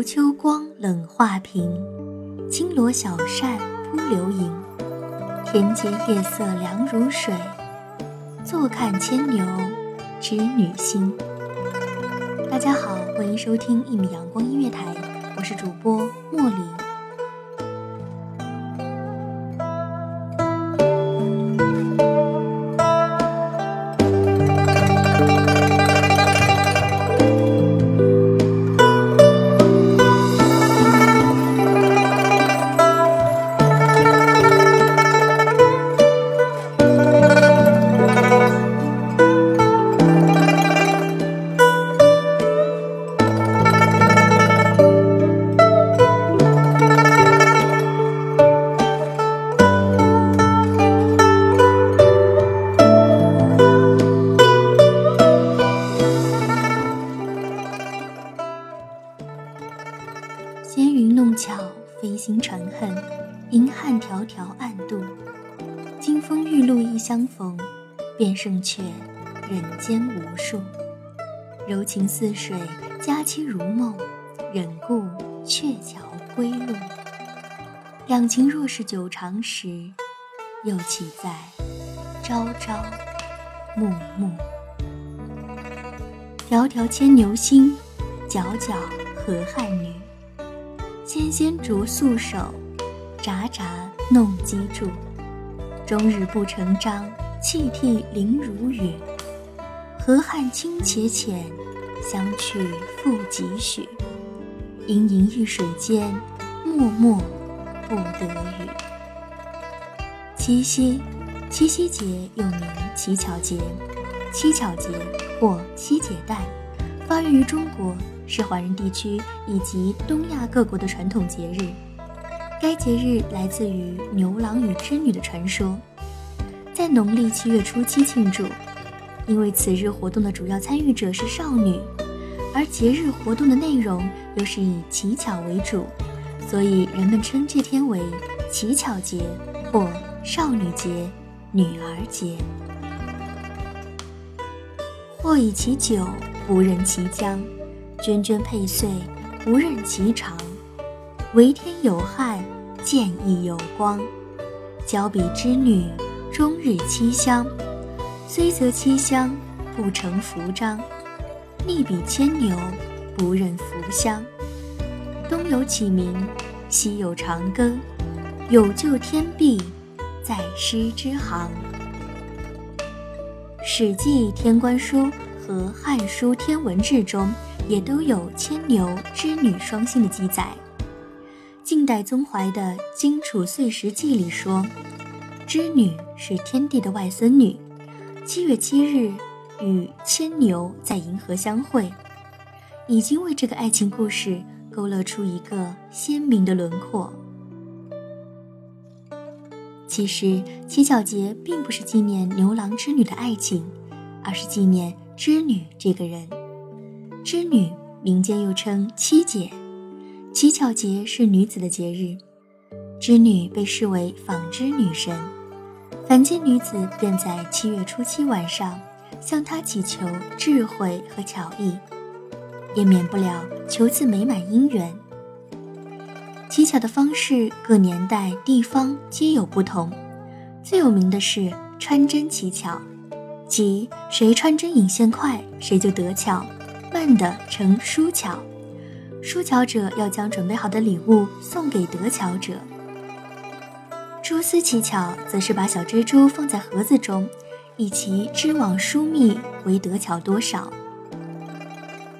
如秋光冷画屏，轻罗小扇扑流萤。田间夜色凉如水，坐看牵牛织女星。大家好，欢迎收听一米阳光音乐台，我是主播茉莉。迢迢暗度。金风玉露一相逢，便胜却人间无数。柔情似水，佳期如梦，忍顾鹊桥归路。两情若是久长时，又岂在朝朝暮暮？迢迢牵牛星，皎皎河汉女。纤纤擢素手，札札弄机杼。终日不成章，泣涕零如雨。河汉清且浅，相去复几许？盈盈一水间，脉脉不得语。七夕，七夕节又名乞巧节，乞巧节或七节诞，发源于中国。是华人地区以及东亚各国的传统节日。该节日来自于牛郎与织女的传说，在农历七月初七庆祝。因为此日活动的主要参与者是少女，而节日活动的内容又是以乞巧为主，所以人们称这天为乞巧节或少女节、女儿节。或以其酒，不任其浆。涓涓佩碎，不任其长；为天有汉，见亦有光。交比织女，终日七香。虽则七香，不成服章。逆比牵牛，不任服香。东有启明，西有长庚，有救天地，在师之行。《史记·天官书》和《汉书·天文志》中。也都有牵牛织女双星的记载。晋代宗怀的《荆楚岁时记》里说，织女是天帝的外孙女，七月七日与牵牛在银河相会，已经为这个爱情故事勾勒出一个鲜明的轮廓。其实，七巧节并不是纪念牛郎织女的爱情，而是纪念织女这个人。织女，民间又称七姐，乞巧节是女子的节日。织女被视为纺织女神，凡间女子便在七月初七晚上向她祈求智慧和巧艺，也免不了求赐美满姻缘。乞巧的方式各年代地方皆有不同，最有名的是穿针乞巧，即谁穿针引线快，谁就得巧。慢的称疏巧，疏巧者要将准备好的礼物送给得巧者。蛛丝乞巧则是把小蜘蛛放在盒子中，以其织网疏密为得巧多少。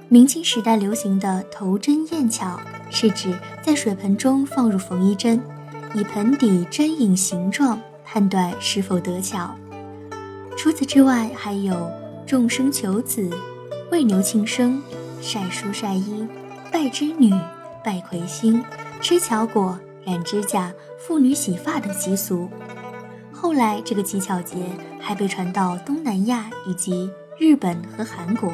明清时代流行的头针验巧，是指在水盆中放入缝衣针，以盆底针影形状判断是否得巧。除此之外，还有众生求子、喂牛庆生、晒书晒衣、拜织女、拜魁星、吃巧果、染指甲、妇女洗发等习俗。后来，这个乞巧节还被传到东南亚以及日本和韩国。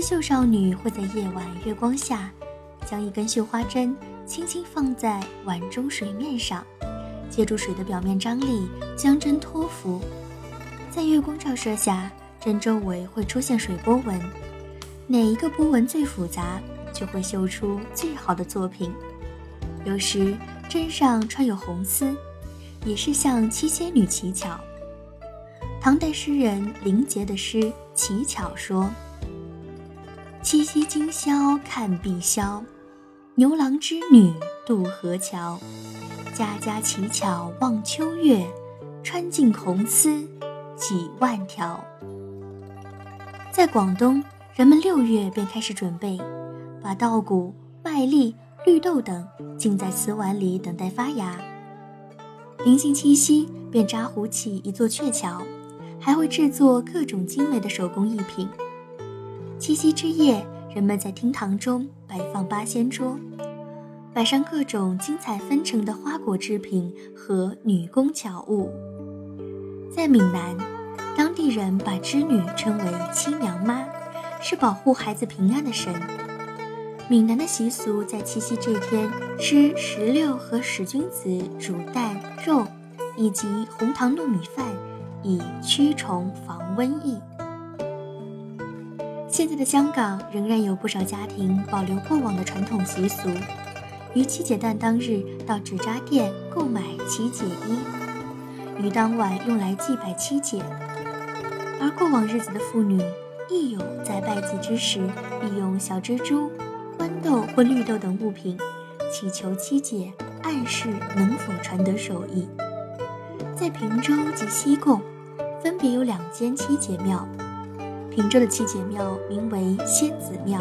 刺绣少女会在夜晚月光下，将一根绣花针轻轻放在碗中水面上，借助水的表面张力将针托浮。在月光照射下，针周围会出现水波纹，哪一个波纹最复杂，就会绣出最好的作品。有时针上穿有红丝，也是向七仙女乞巧。唐代诗人林杰的诗《乞巧》说。七夕今宵看碧霄，牛郎织女渡河桥。家家乞巧望秋月，穿尽红丝几万条。在广东，人们六月便开始准备，把稻谷、麦粒、绿豆等浸在瓷碗里，等待发芽。临近七夕，便扎糊起一座鹊桥，还会制作各种精美的手工艺品。七夕之夜，人们在厅堂中摆放八仙桌，摆上各种精彩纷呈的花果制品和女工巧物。在闽南，当地人把织女称为亲娘妈，是保护孩子平安的神。闽南的习俗在七夕这天吃石榴和使君子煮蛋肉，以及红糖糯米饭，以驱虫防瘟疫。现在的香港仍然有不少家庭保留过往的传统习俗，于七姐诞当日到纸扎店购买七姐衣，于当晚用来祭拜七姐。而过往日子的妇女亦有在拜祭之时，利用小蜘蛛、豌豆或绿豆等物品，祈求七姐暗示能否传得手艺。在平洲及西贡，分别有两间七姐庙。平洲的七姐庙名为仙子庙，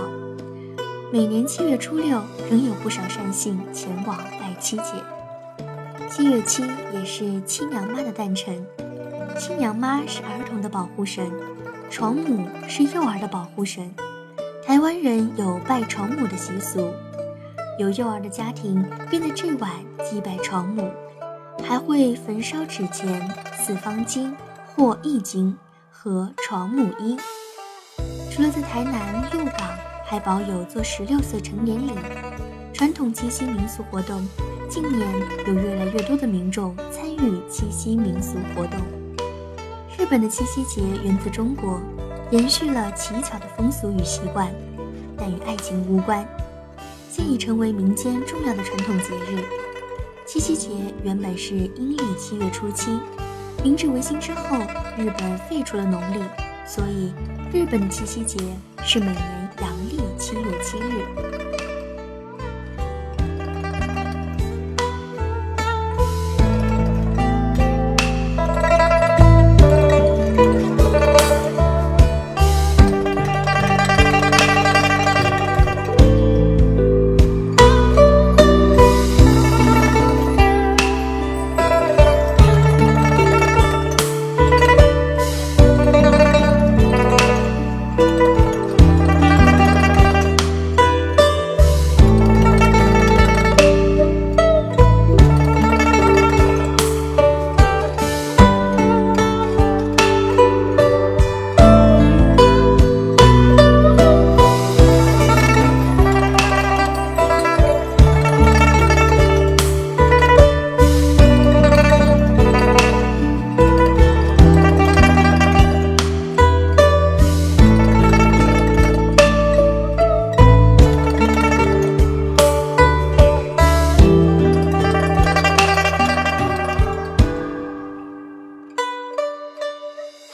每年七月初六仍有不少善信前往拜七姐。七月七也是七娘妈的诞辰，七娘妈是儿童的保护神，床母是幼儿的保护神。台湾人有拜床母的习俗，有幼儿的家庭便在这晚祭拜床母，还会焚烧纸钱、四方金或易经和床母衣。除了在台南鹿港还保有做十六岁成年礼，传统七夕民俗活动，近年有越来越多的民众参与七夕民俗活动。日本的七夕节源自中国，延续了乞巧的风俗与习惯，但与爱情无关，现已成为民间重要的传统节日。七夕节原本是阴历七月初七，明治维新之后，日本废除了农历，所以。日本的七夕节是每年阳历七月七日。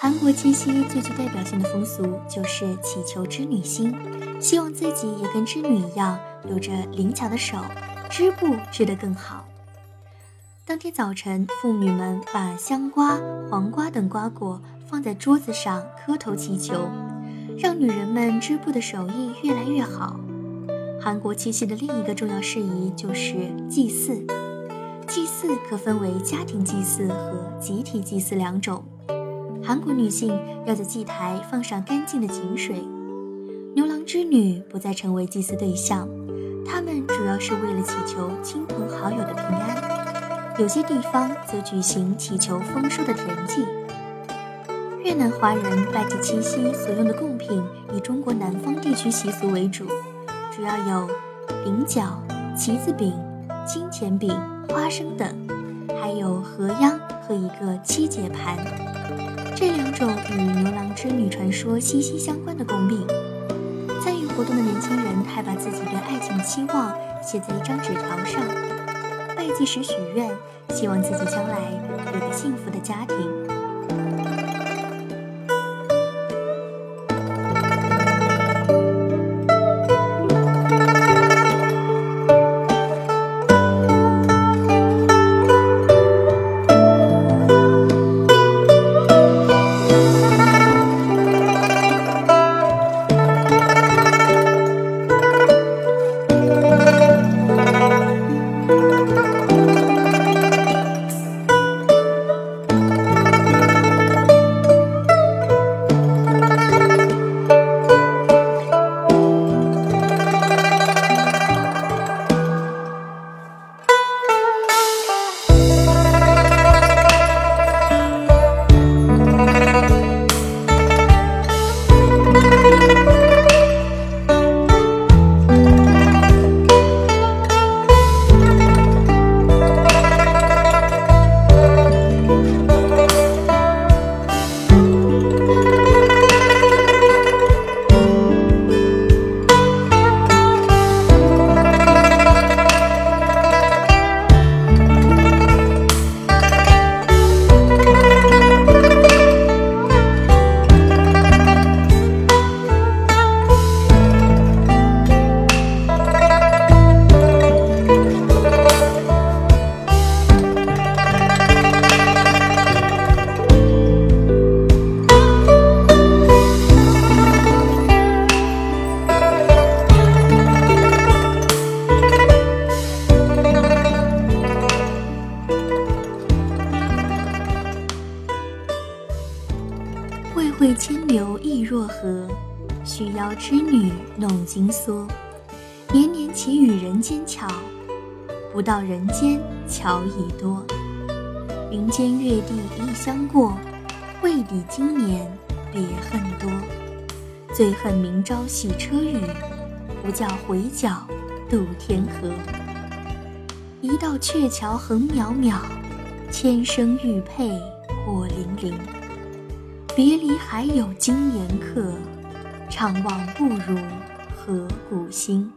韩国七夕最具代表性的风俗就是祈求织女星，希望自己也跟织女一样有着灵巧的手，织布织得更好。当天早晨，妇女们把香瓜、黄瓜等瓜果放在桌子上磕头祈求，让女人们织布的手艺越来越好。韩国七夕的另一个重要事宜就是祭祀，祭祀可分为家庭祭祀和集体祭祀两种。韩国女性要在祭台放上干净的井水，牛郎织女不再成为祭祀对象，他们主要是为了祈求亲朋好友的平安。有些地方则举行祈求丰收的田祭。越南华人拜祭七夕所用的贡品以中国南方地区习俗为主，主要有菱角、旗子饼、金钱饼、花生等，还有河秧和一个七节盘。这两种与牛郎织女传说息息相关的贡品，参与活动的年轻人还把自己对爱情的期望写在一张纸条上，拜祭时许愿，希望自己将来有个幸福的家庭。织女弄金梭。年年祈雨人间巧，不到人间巧已多。云间月地一相过，未抵今年别恨多。最恨明朝洗车雨，不教回脚渡天河。一道鹊桥横渺渺，千声玉佩火灵灵。别离还有经年客，怅望不如河谷心。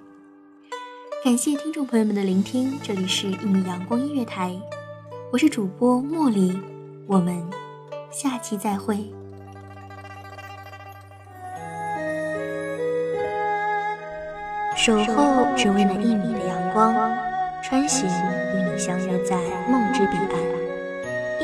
感谢听众朋友们的聆听，这里是一米阳光音乐台，我是主播茉莉，我们下期再会。守候只为那一米的阳光，穿行与你相约在梦之彼岸。